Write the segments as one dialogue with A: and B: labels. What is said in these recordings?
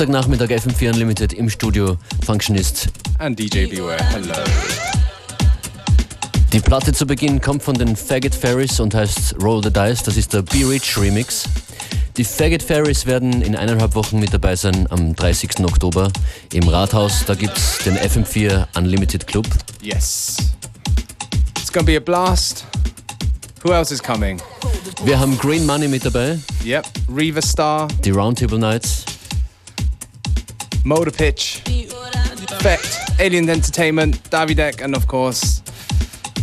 A: Dienstagnachmittag FM4 Unlimited im Studio Functionist.
B: And DJ Beware, hello.
A: Die Platte zu Beginn kommt von den Faggot Fairies und heißt Roll the Dice. Das ist der Be Rich Remix. Die Faggot Fairies werden in eineinhalb Wochen mit dabei sein am 30. Oktober im Rathaus. Da gibt es den FM4 Unlimited Club.
B: Yes. It's gonna be a blast. Who else is coming?
A: Wir haben Green Money mit dabei.
B: Yep. Reva Star.
A: Die Roundtable Nights.
B: Motor Pitch. Effect. Alien Entertainment. Davidek and of course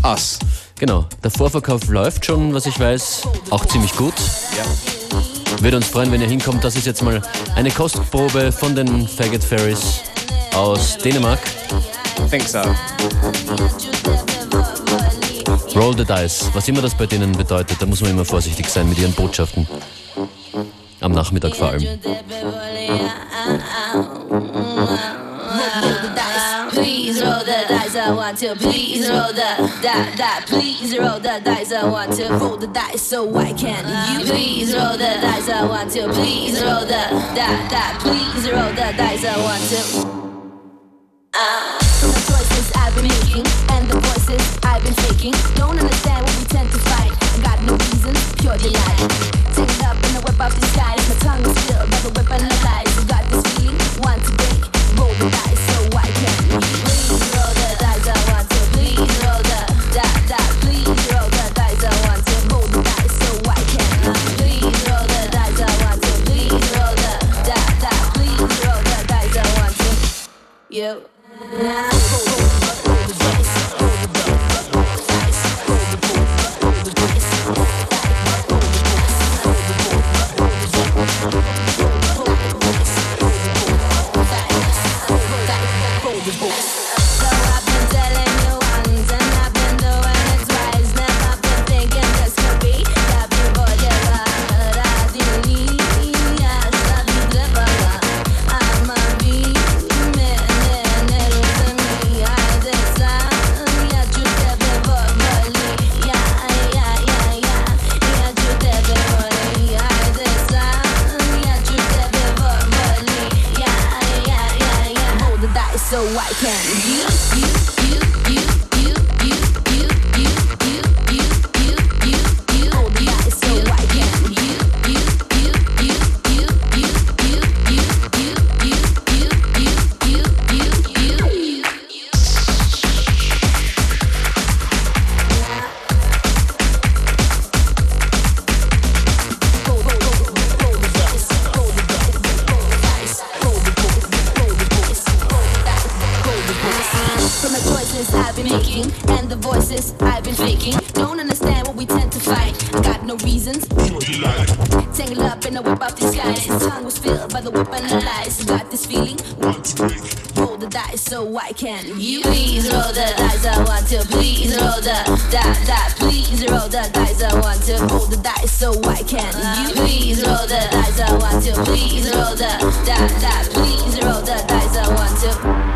B: us.
A: Genau. Der Vorverkauf läuft schon, was ich weiß, auch ziemlich gut.
B: Yeah.
A: Würde uns freuen, wenn ihr hinkommt. Das ist jetzt mal eine Kostprobe von den Faggot Fairies aus Dänemark.
B: I think so.
A: Roll the Dice, was immer das bei denen bedeutet, da muss man immer vorsichtig sein mit ihren Botschaften. Am Nachmittag vor allem.
C: Please roll the dice, I want to. Please roll the die, die. Please roll the dice, I want to. Roll the dice so I can. You please roll the dice, I want to. Please roll the die, die. Please roll the dice, I want to. Uh, the choices I've been making and the voices I've been faking don't understand what we tend to fight. Pure delight. Tangled up in the web of disguise, my tongue is filled by the weapon of lies. You got this feeling, want to tongue was filled by the weapon of lies. Got this feeling. To break. Roll the dice so I can. You please roll the dice. I want to. Please roll the die, die. Please roll the dice. I want to. Roll the dice so I can. You please roll the dice. I want to. Please roll the die, die. Please roll the dice. I want to.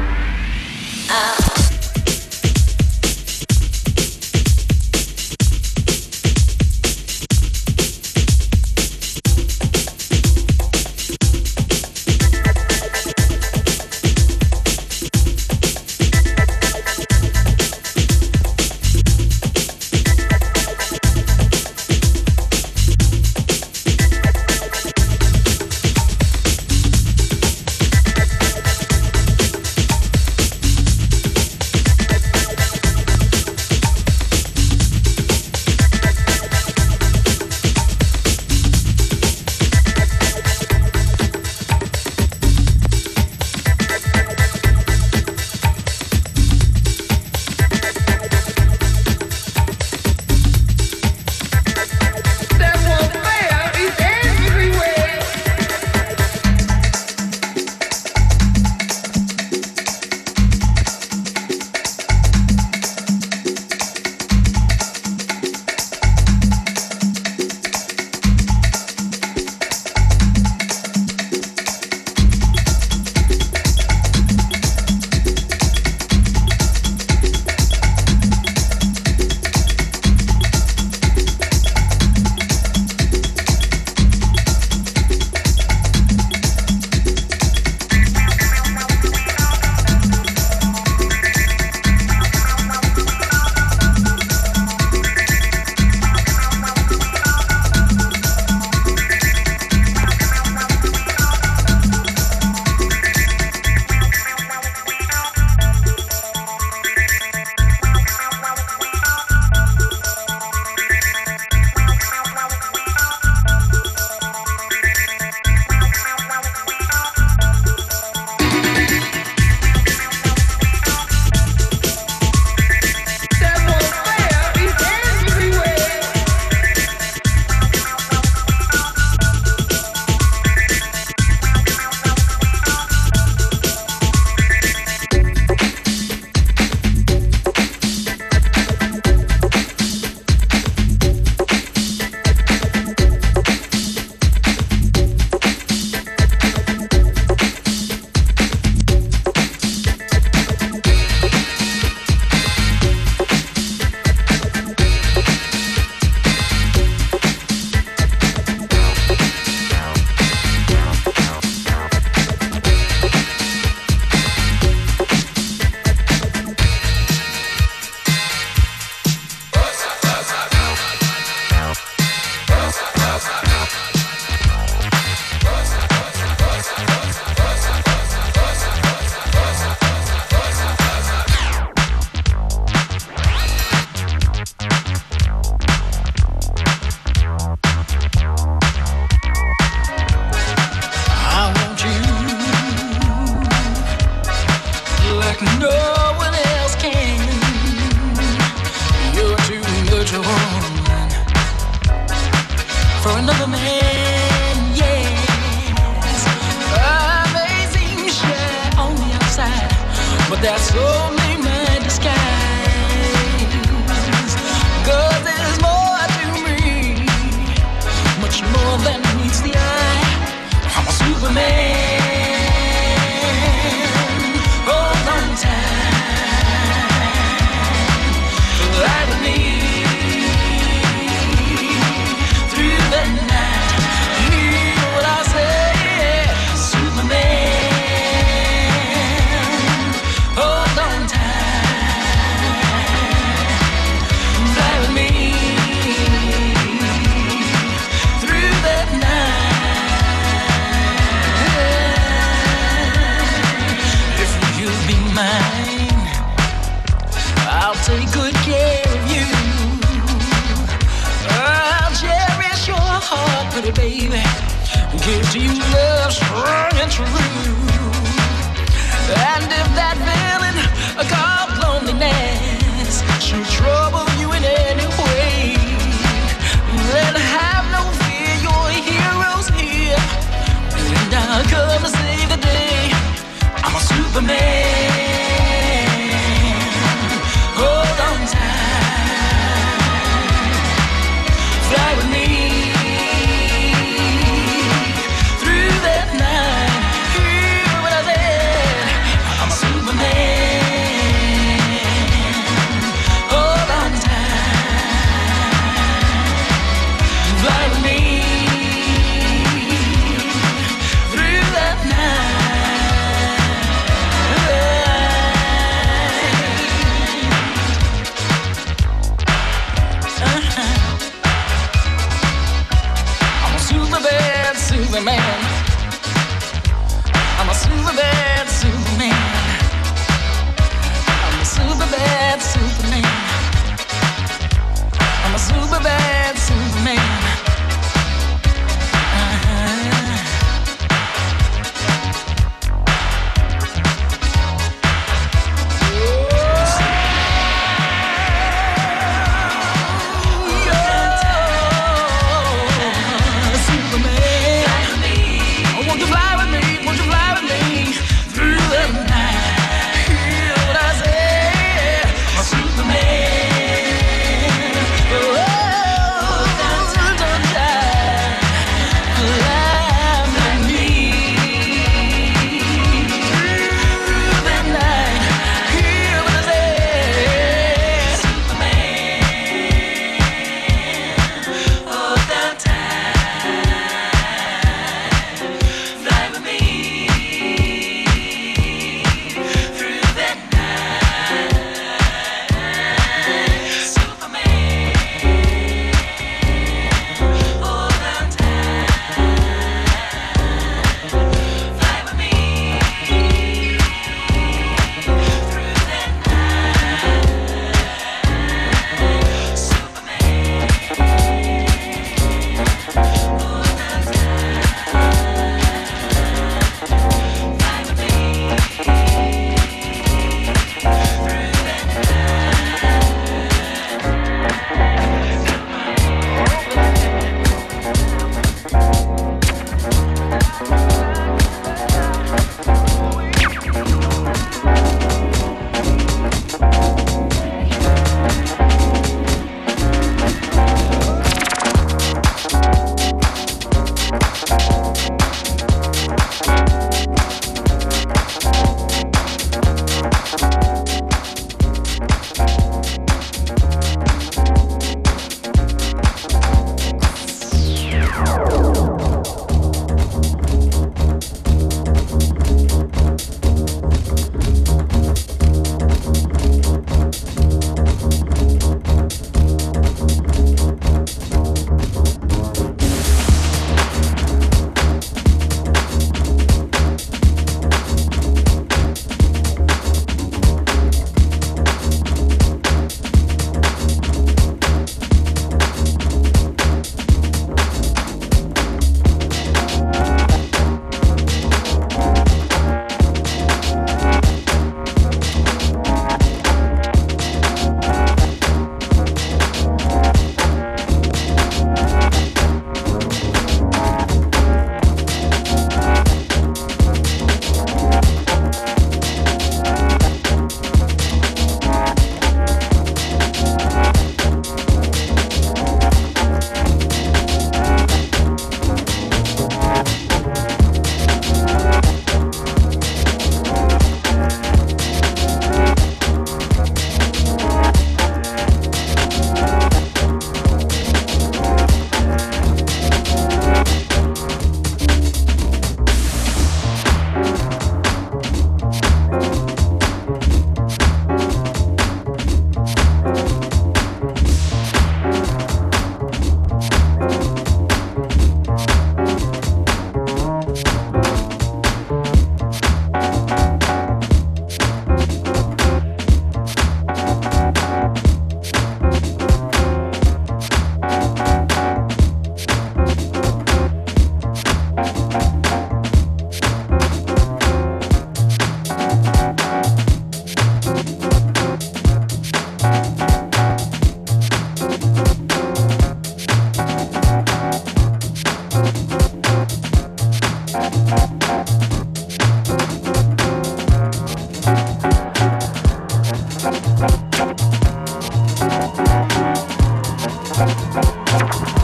D: you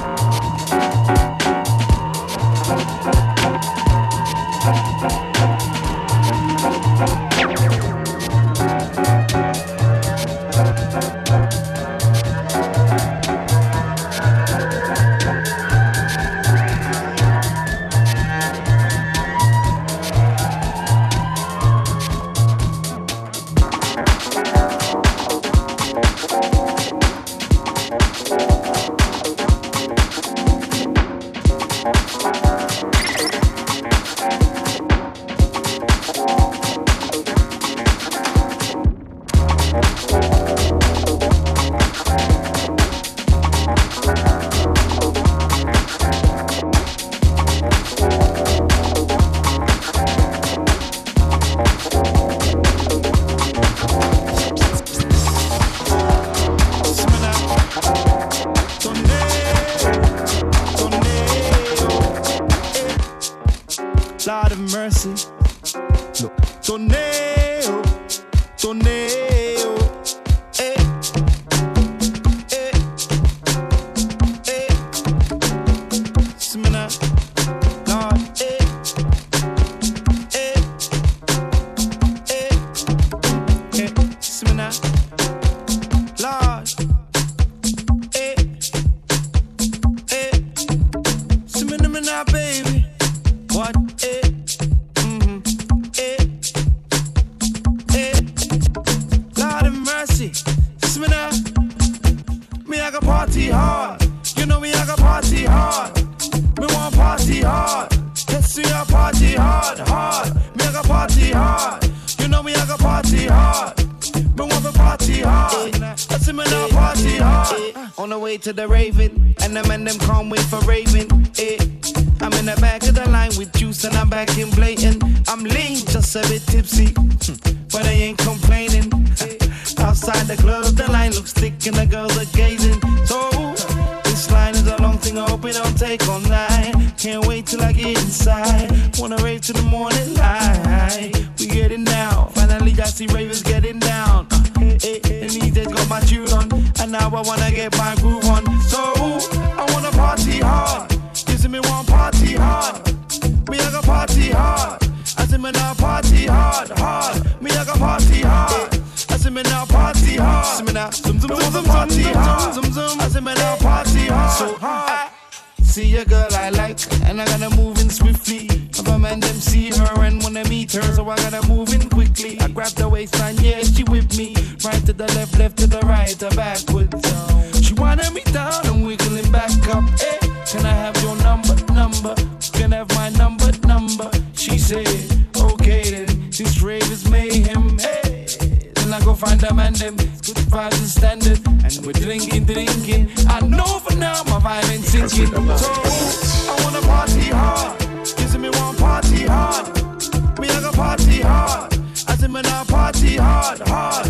D: party hard. You know me, I got party hard. We want party hard. Let's see a party hard, hard. Me have party hard. You know me, I got
A: party hard. We want the party hard. Let's see me now
B: party hard. On the way to
E: the raving, and
A: them and them can't wait
B: for Raven. Eh. I'm in the
A: back
B: of the
F: line with juice and I'm back in blatant. I'm lean, just a bit tipsy, but I ain't complaining.
G: Outside the club, the line looks thick and the girls are gazing. So, this line is a long thing, I hope it don't
H: take all night. Can't wait till I get inside. Wanna rave to the morning light. We get it now. Finally, I see ravers getting down. Uh, eh, eh, and these days got my tune on. And now I wanna get my groove on. So, I wanna party hard. Using me one party hard. Me, I got party hard. I see me now party hard, hard. Me, I got party hard me now party
I: hard. See zoom zoom zoom zoom party hard. Zoom zoom, I see me now party hard. So hard. Ah. See a girl I like, and I gotta move in swiftly. If a man them see her and wanna meet her, so I gotta move in quickly. I grab the waistline, yeah, she with me. Right to the left, left to the right, or backwards. She winded me down and wiggling back up. Hey, can I have your number, number? Can I have my number, number? She said, okay then, since rave is mayhem. Hey find a man them. It's good vibes and standard. And we're drinking, drinking. I know for now my vibe ain't sinking. So I wanna party hard. Kissing me one party hard. Me I gonna party hard. I said me now party hard, hard.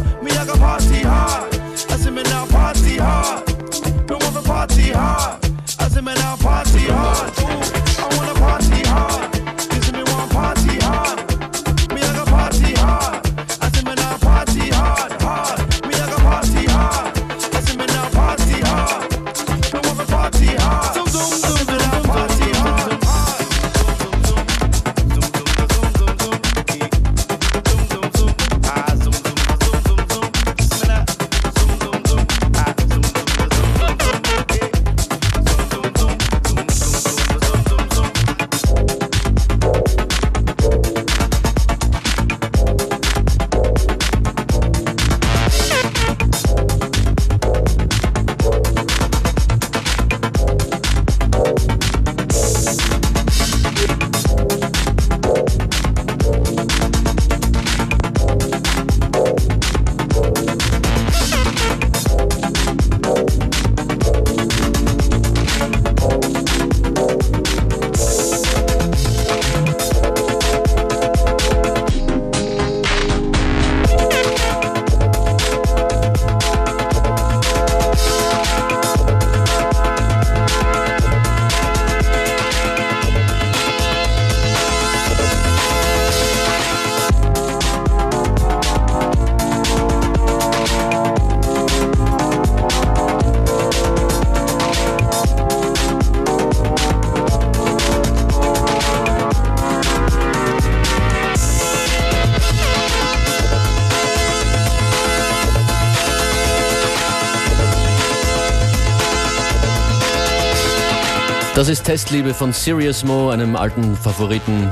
I: Das
J: ist Testliebe von Serious Mo, einem alten Favoriten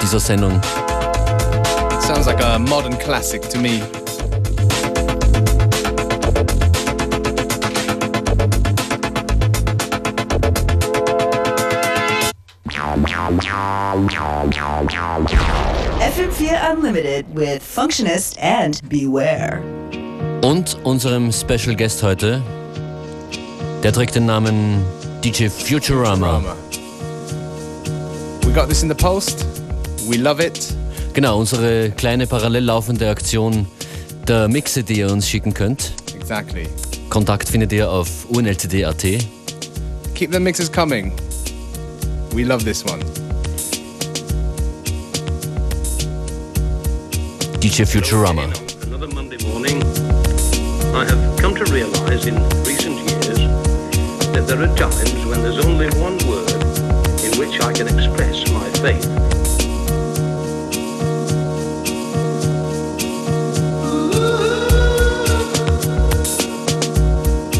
J: dieser Sendung. Sounds like a modern classic to me. FM4 Unlimited with Functionist and Beware. Und unserem Special Guest heute, der trägt den Namen DJ Futurama. Drama. We got this in the post. We love it. Genau, unsere kleine parallel laufende Aktion der Mixe, die ihr uns schicken könnt. Exactly. Kontakt findet ihr auf unltd.at. Keep the mixes coming. We love this one. DJ Futurama. Another Monday morning, I have come to realize in recent years that there are times when there's only one word in which I can express my faith.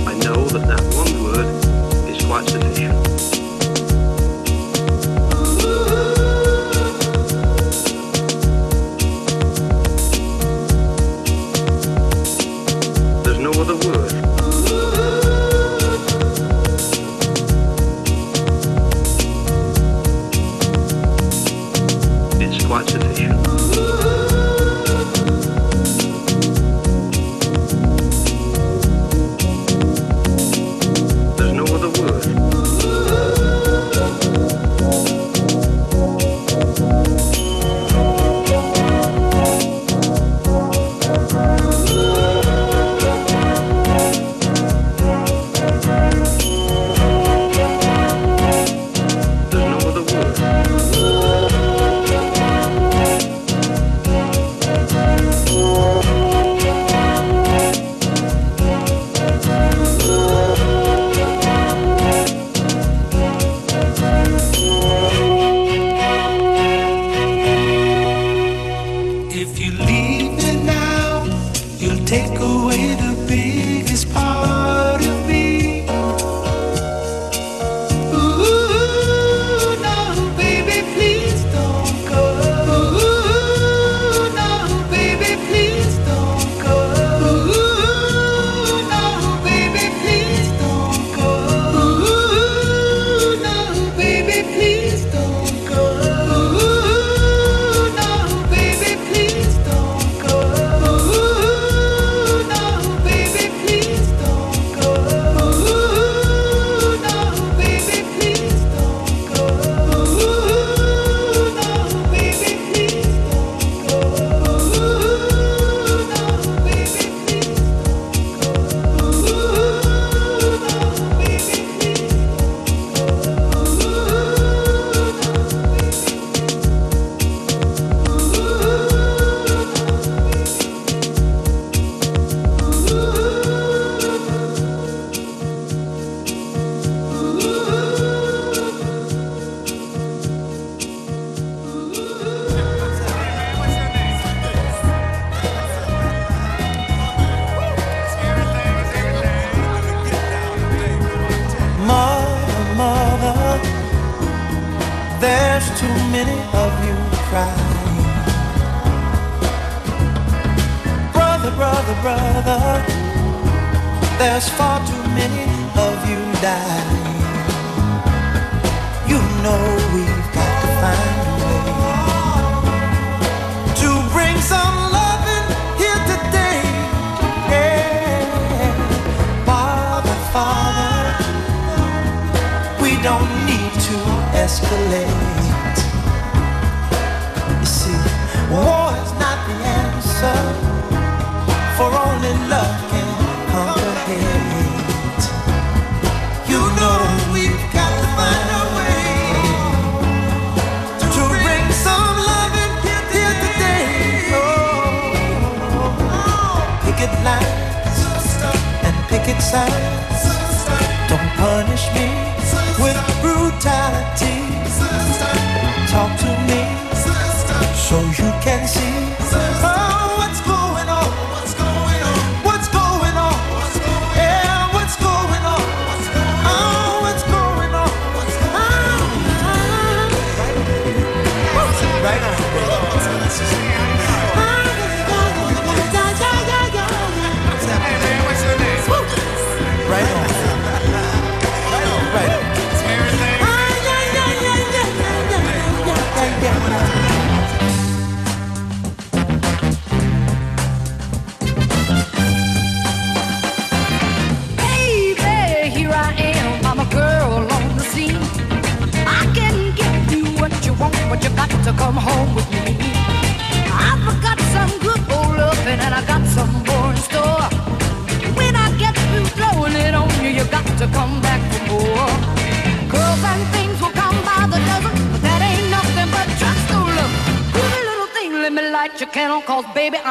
J: I know that that one word is quite sufficient. 支持。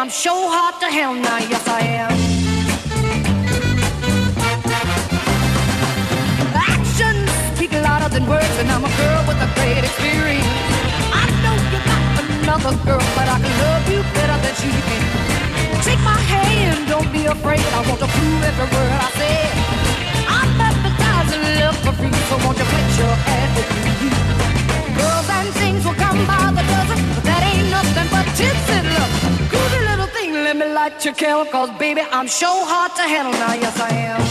J: I'm sure baby. I'm so hard to handle now, yes I am.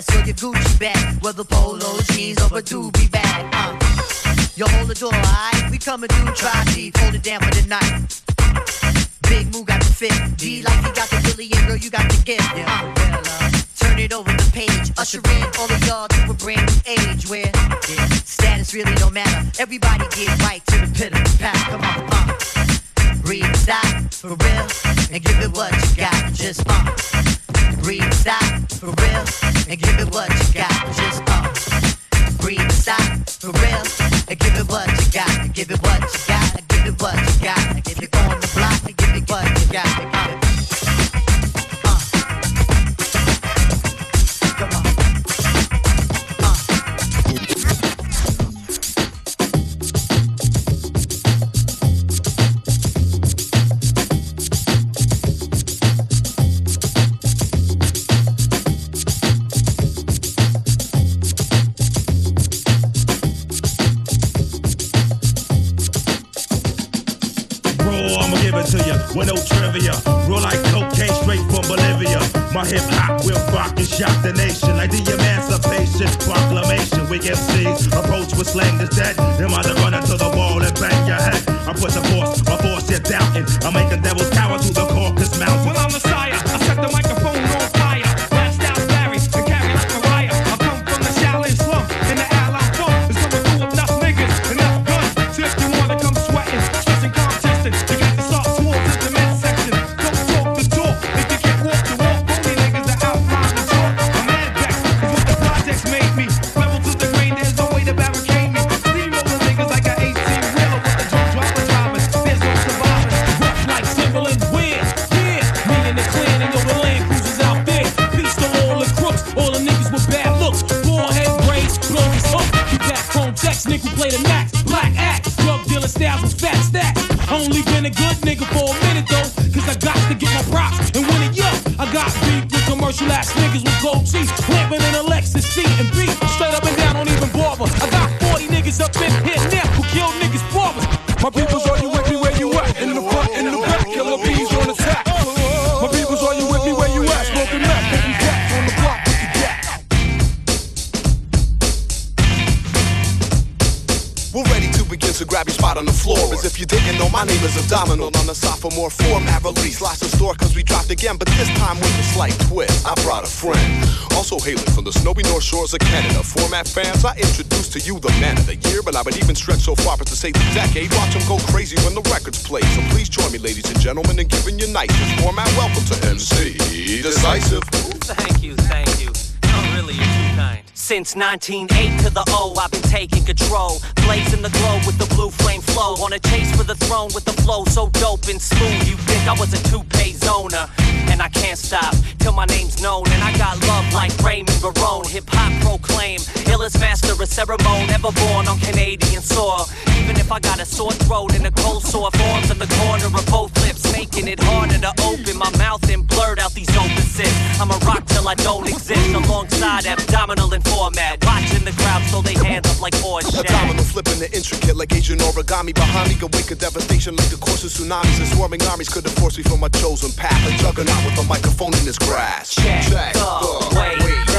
J: Dress or your Gucci bag, whether polo jeans or a doobie bag. Uh, you hold the door, alright? We coming through, try deep, hold it down for the night. Big Moo got the fit, D like he got the Willie, and girl you got the gift. Uh, turn it over the page, usher in all of y'all to a brand new age where yeah, status really don't matter. Everybody get right to the pit of the pack. Come on, uh, breathe, stop for real, and give it what you got. Just uh, breathe, stop for real, and give it what you got. Just uh, breathe, stop for real,
K: with no trivia. Roll like cocaine straight from Bolivia. My hip hop will rock and shock the nation like the Emancipation Proclamation. We MCs approach with slang that's dead. Them either run into the wall and bang your head. I put the force, my force you're doubting.
L: I make the
M: devils cower to the Caucasus say the decade. Watch him go crazy when the records play. So please join me, ladies and gentlemen, in giving you nicest format. Welcome to MC Decisive.
N: Thank you, thank you. No, really, you're too kind. Since 1908 to the O, I've been taking control. Blazing the globe with the blue flame flow. On a chase for the throne with the flow so dope and smooth. You think I was a two-pay zoner? And I can't stop till my name's known. And I got love like Raymond Barone. Hip hop proclaim. Illest master of ceremony ever born on Canadian soil. Even if I got a sore throat and a cold sore forms in the corner of both lips, making it harder to open my mouth and blurt out these opposites. I'm a rock till I don't exist alongside abdominal and format. Watching the crowd so they hands up like horse shit.
M: Abdominal flipping the intricate like Asian origami. Behind me, could wake a devastation like the course of tsunamis. And swarming armies could have forced me from my chosen path. A juggernaut with a microphone in his grasp.
N: Check the way that you can't see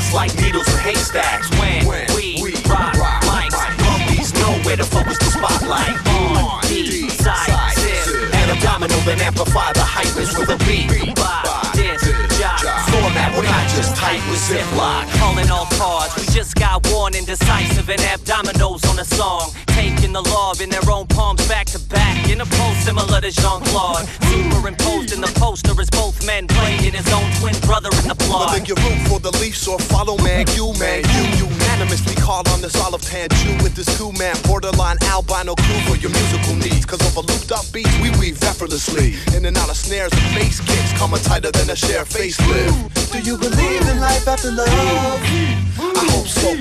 N: us like needles in haystacks when we rock mics. Monkeys know where to focus the spotlight on decisive
M: And abdominal, then amplify the hypers with a beat.
N: Tight with Ziploc. Calling all cards, we just got one indecisive and abdominals on the song. Taking the law in their own palms back to back in a pose similar to Jean Claude. Superimposed in the poster is both men playing his own twin brother in the plot.
M: Whether you root for the Leafs or follow man, you man, you unanimously call on this olive tan Jew with this two man borderline albino crew for your musical needs. Cause of a looped up beat, we weave effortlessly. In and out of snares and bass kicks, coming tighter than a share facelift.
H: Do you believe in life after love?
M: I hope so,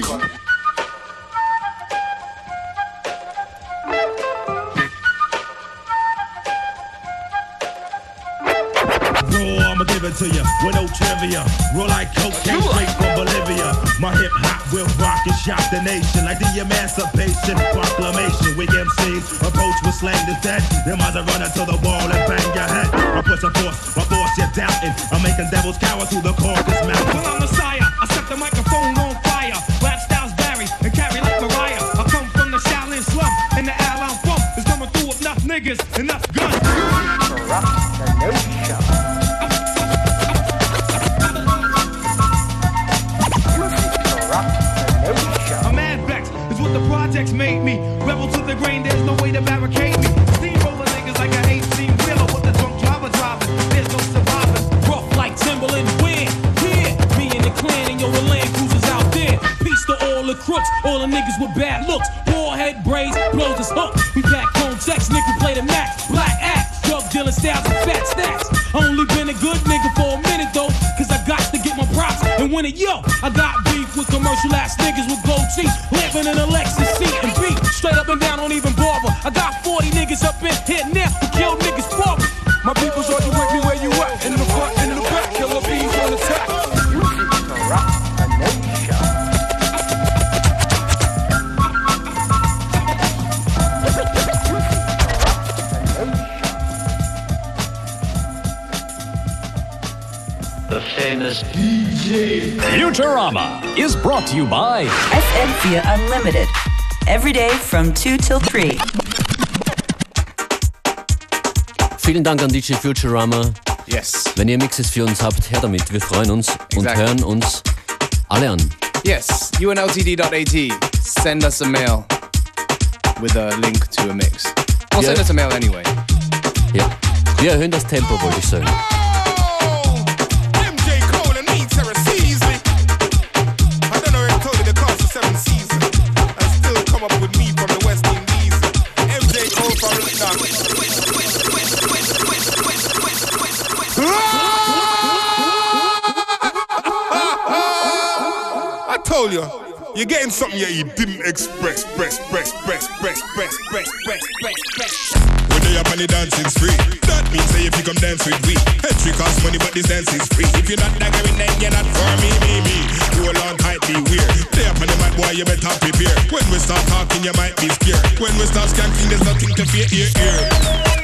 K: give it to you with no trivia. Roll like cocaine straight from Bolivia. My hip hop will rock and shock the nation like the Emancipation Proclamation. We MCs approach with slang to dead. Them eyes are running to the wall and bang your head. I push a force, my force you're doubting. I'm making devils cower through the Caucasus Mountain.
E: FM4 Unlimited. Every day from 2 till 3.
A: Vielen Dank an DJ Futurama.
B: Yes.
A: Wenn ihr Mixes für uns habt, her damit. Wir freuen uns und hören uns alle an.
B: Yes, unltd.at. Send us a mail with a link to a mix. Or send us a mail anyway.
A: Ja. Wir erhöhen das Tempo, wollte ich sagen.
O: You're getting something here you didn't express, express, express, express, express, express, express, express, express. When they up on the dancing's free, that means say if you come dance with we, entry costs money but this dance is free. If you're not daggering then you're not for me, me, me. Hold on tight, be weird. They up on the mat, boy, you better prepare. When we start talking, you might be scared. When we start skanking, there's nothing to fear, ear, ear.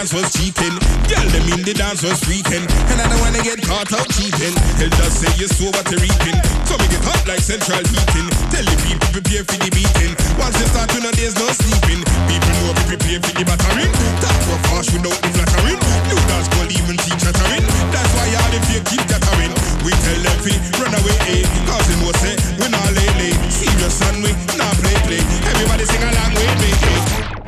O: Dance was cheating. Girl them in the dance was freaking. And I don't wanna get caught out cheating. Elders say you sow what you're reaping. So me get hot like central heating. Tell the people prepare for the beating. Once you start, you know there's no sleeping. People know we prepare for the battering. Talk so fast without the flattering. New dance called even teach chattering. That's why all the fake keep chattering. We tell them fi run away, eh. Cause them will say we're not lay lay. Serious and we not play play. Everybody sing along with me. eh.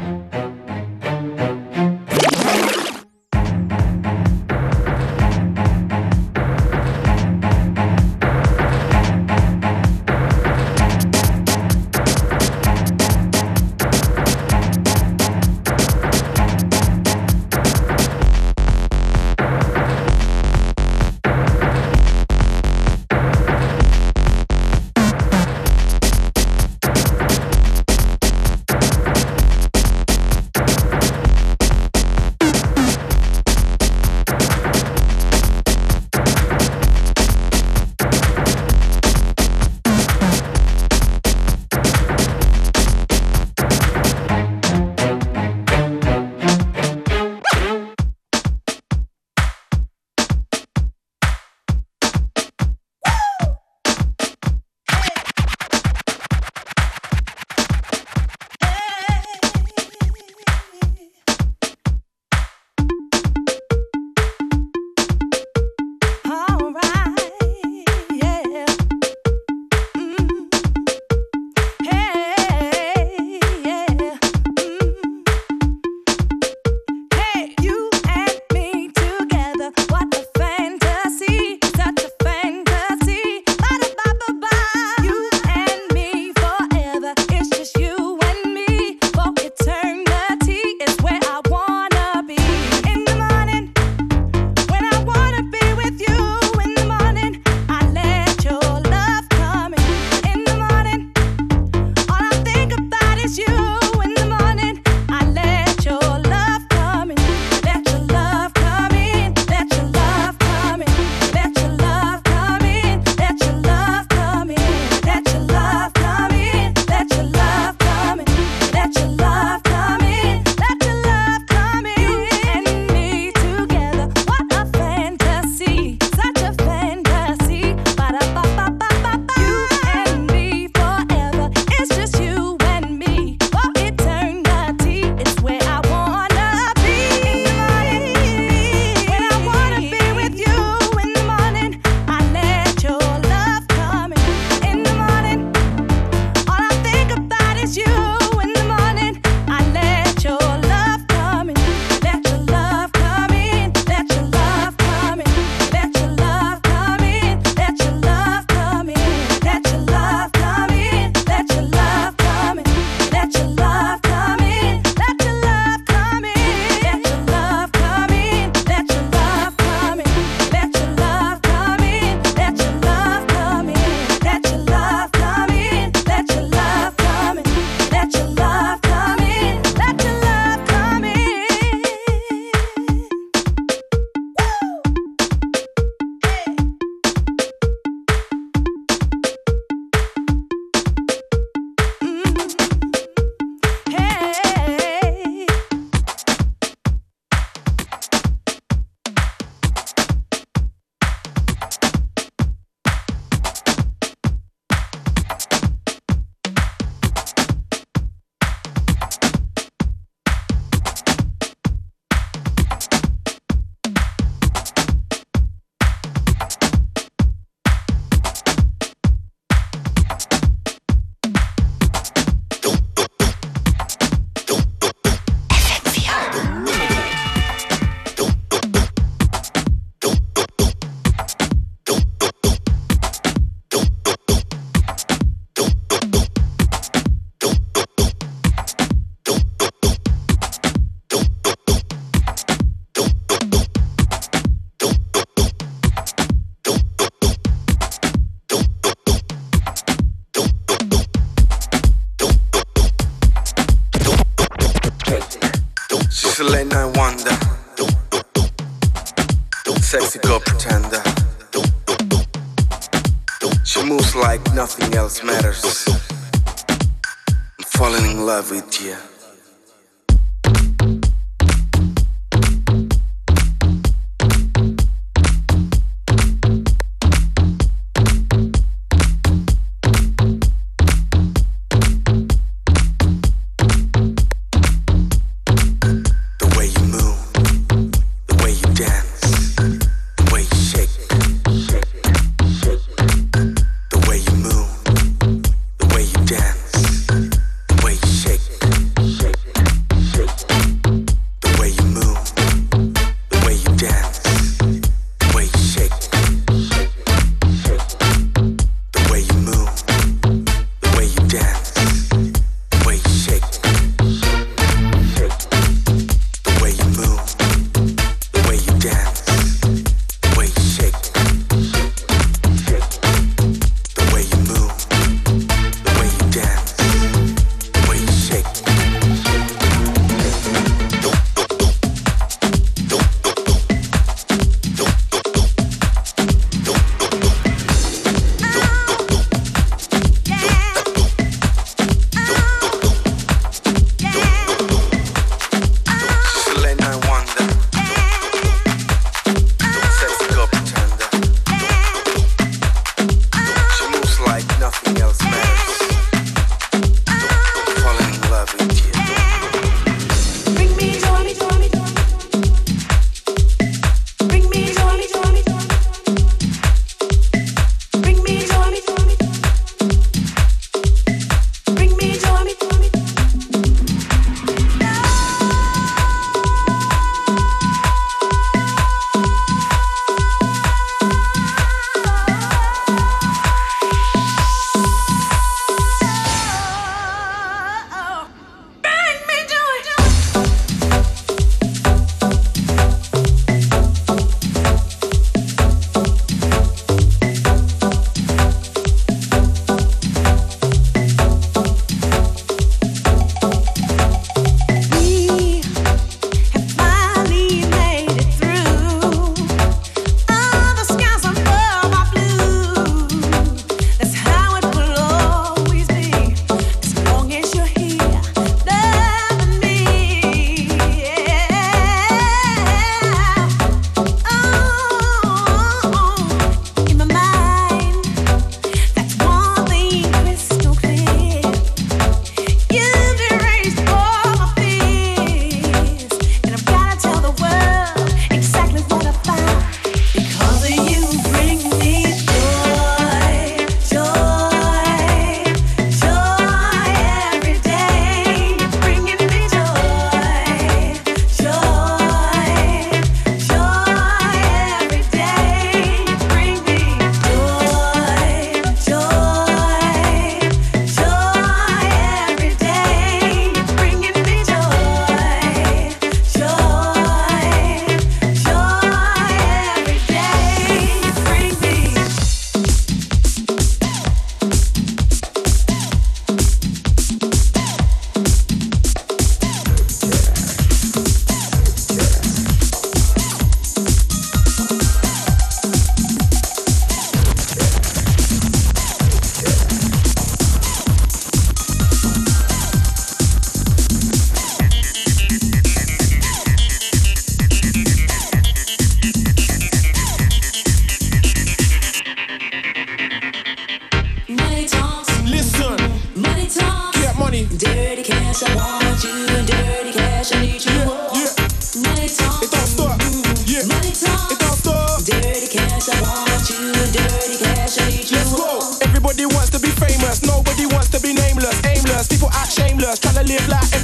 P: 뒤.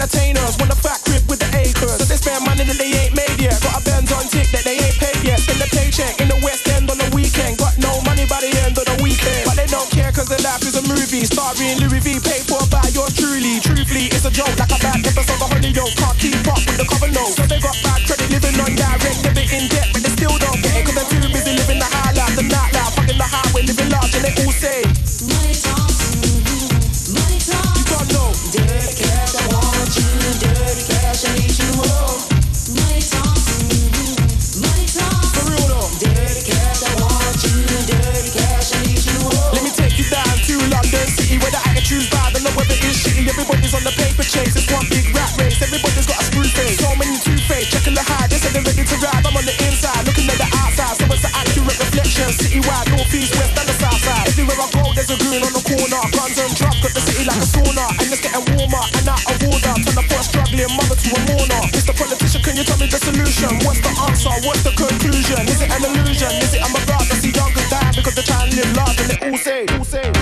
P: entertainers want a fat crib with the acres. So they spend money that they ain't made yet. Got a Benz on tick that they ain't paid yet. Spend the paycheck in the West End on the weekend. Got no money by the end of the weekend. But they don't care cause their life is a movie. Starring Louis V. Paid for by yours truly. Truthfully, it's a joke like a bad episode of Honey Yo. Can't keep up with the cover.
Q: Citywide, north, east, west, and the south side. Everywhere I go, there's a goon on the corner. Guns and drugs, got the city like a sauna. And it's getting warmer and out of order. Turn the poor struggling mother to a mourner. Mr. Politician, can you tell me the solution? What's the answer? What's the conclusion? Is it an illusion? Is it I'm about to see youngers die because they're trying to live large and they all say, all say.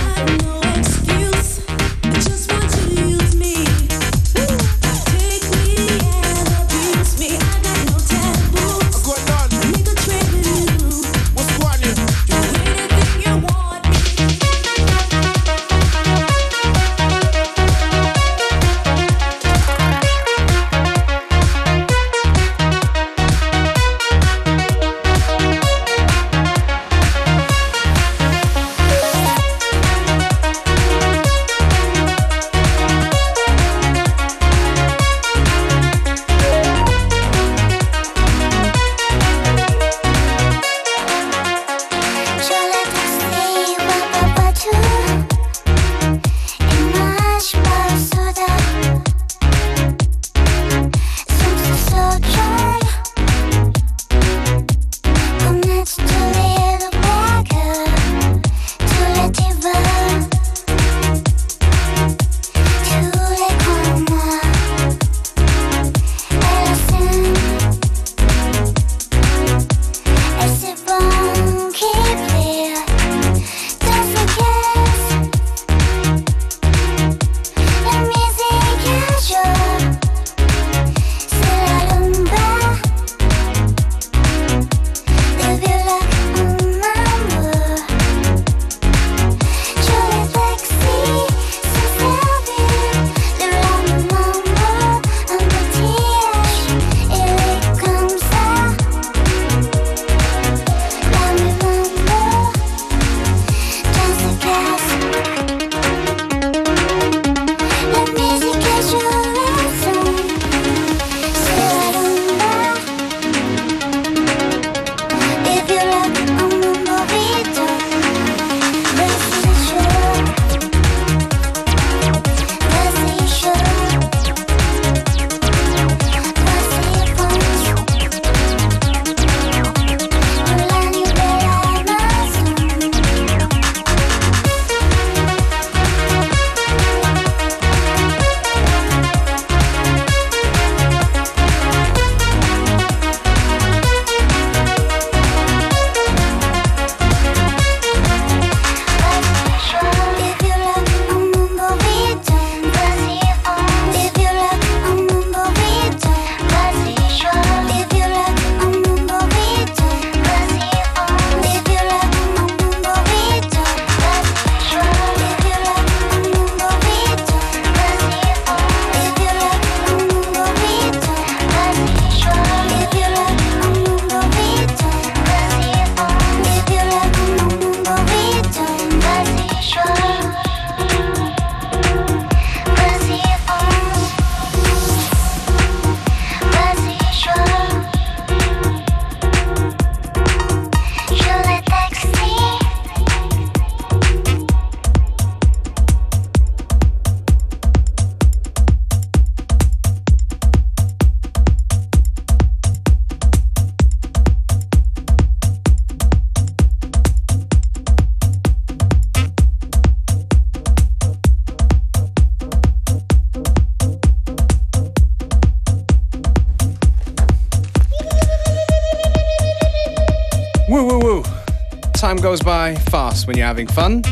Q: Goes by fast when you're having fun.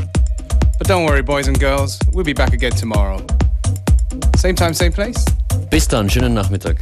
Q: But don't worry, boys and girls, we'll be back again tomorrow. Same time, same place.
A: Bis dann, schönen Nachmittag.